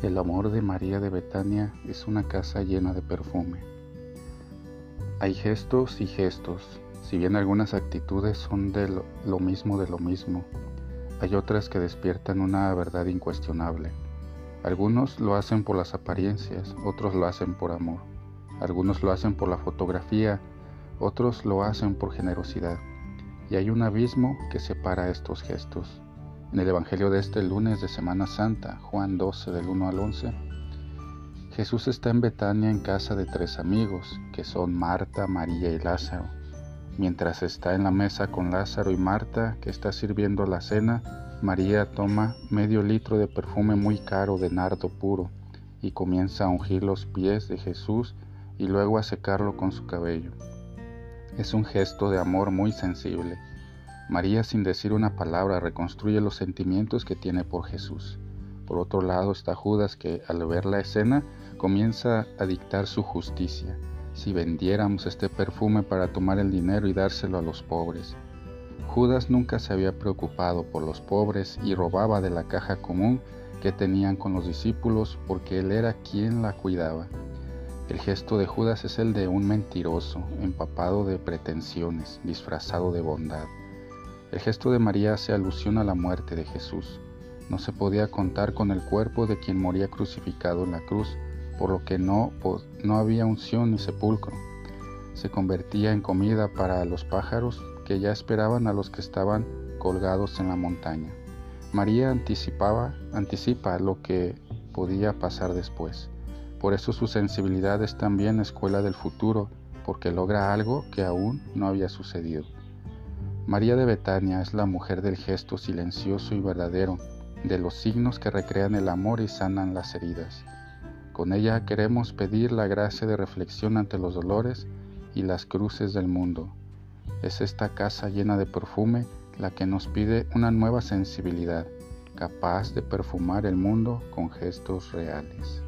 El amor de María de Betania es una casa llena de perfume. Hay gestos y gestos, si bien algunas actitudes son de lo mismo de lo mismo, hay otras que despiertan una verdad incuestionable. Algunos lo hacen por las apariencias, otros lo hacen por amor. Algunos lo hacen por la fotografía, otros lo hacen por generosidad. Y hay un abismo que separa estos gestos. En el Evangelio de este lunes de Semana Santa, Juan 12 del 1 al 11, Jesús está en Betania en casa de tres amigos, que son Marta, María y Lázaro. Mientras está en la mesa con Lázaro y Marta, que está sirviendo la cena, María toma medio litro de perfume muy caro de nardo puro y comienza a ungir los pies de Jesús y luego a secarlo con su cabello. Es un gesto de amor muy sensible María sin decir una palabra reconstruye los sentimientos que tiene por Jesús. Por otro lado está Judas que al ver la escena comienza a dictar su justicia. Si vendiéramos este perfume para tomar el dinero y dárselo a los pobres. Judas nunca se había preocupado por los pobres y robaba de la caja común que tenían con los discípulos porque él era quien la cuidaba. El gesto de Judas es el de un mentiroso, empapado de pretensiones, disfrazado de bondad. El gesto de María hace alusión a la muerte de Jesús. No se podía contar con el cuerpo de quien moría crucificado en la cruz, por lo que no, no había unción ni sepulcro. Se convertía en comida para los pájaros que ya esperaban a los que estaban colgados en la montaña. María anticipaba, anticipa lo que podía pasar después. Por eso su sensibilidad es también escuela del futuro, porque logra algo que aún no había sucedido. María de Betania es la mujer del gesto silencioso y verdadero, de los signos que recrean el amor y sanan las heridas. Con ella queremos pedir la gracia de reflexión ante los dolores y las cruces del mundo. Es esta casa llena de perfume la que nos pide una nueva sensibilidad, capaz de perfumar el mundo con gestos reales.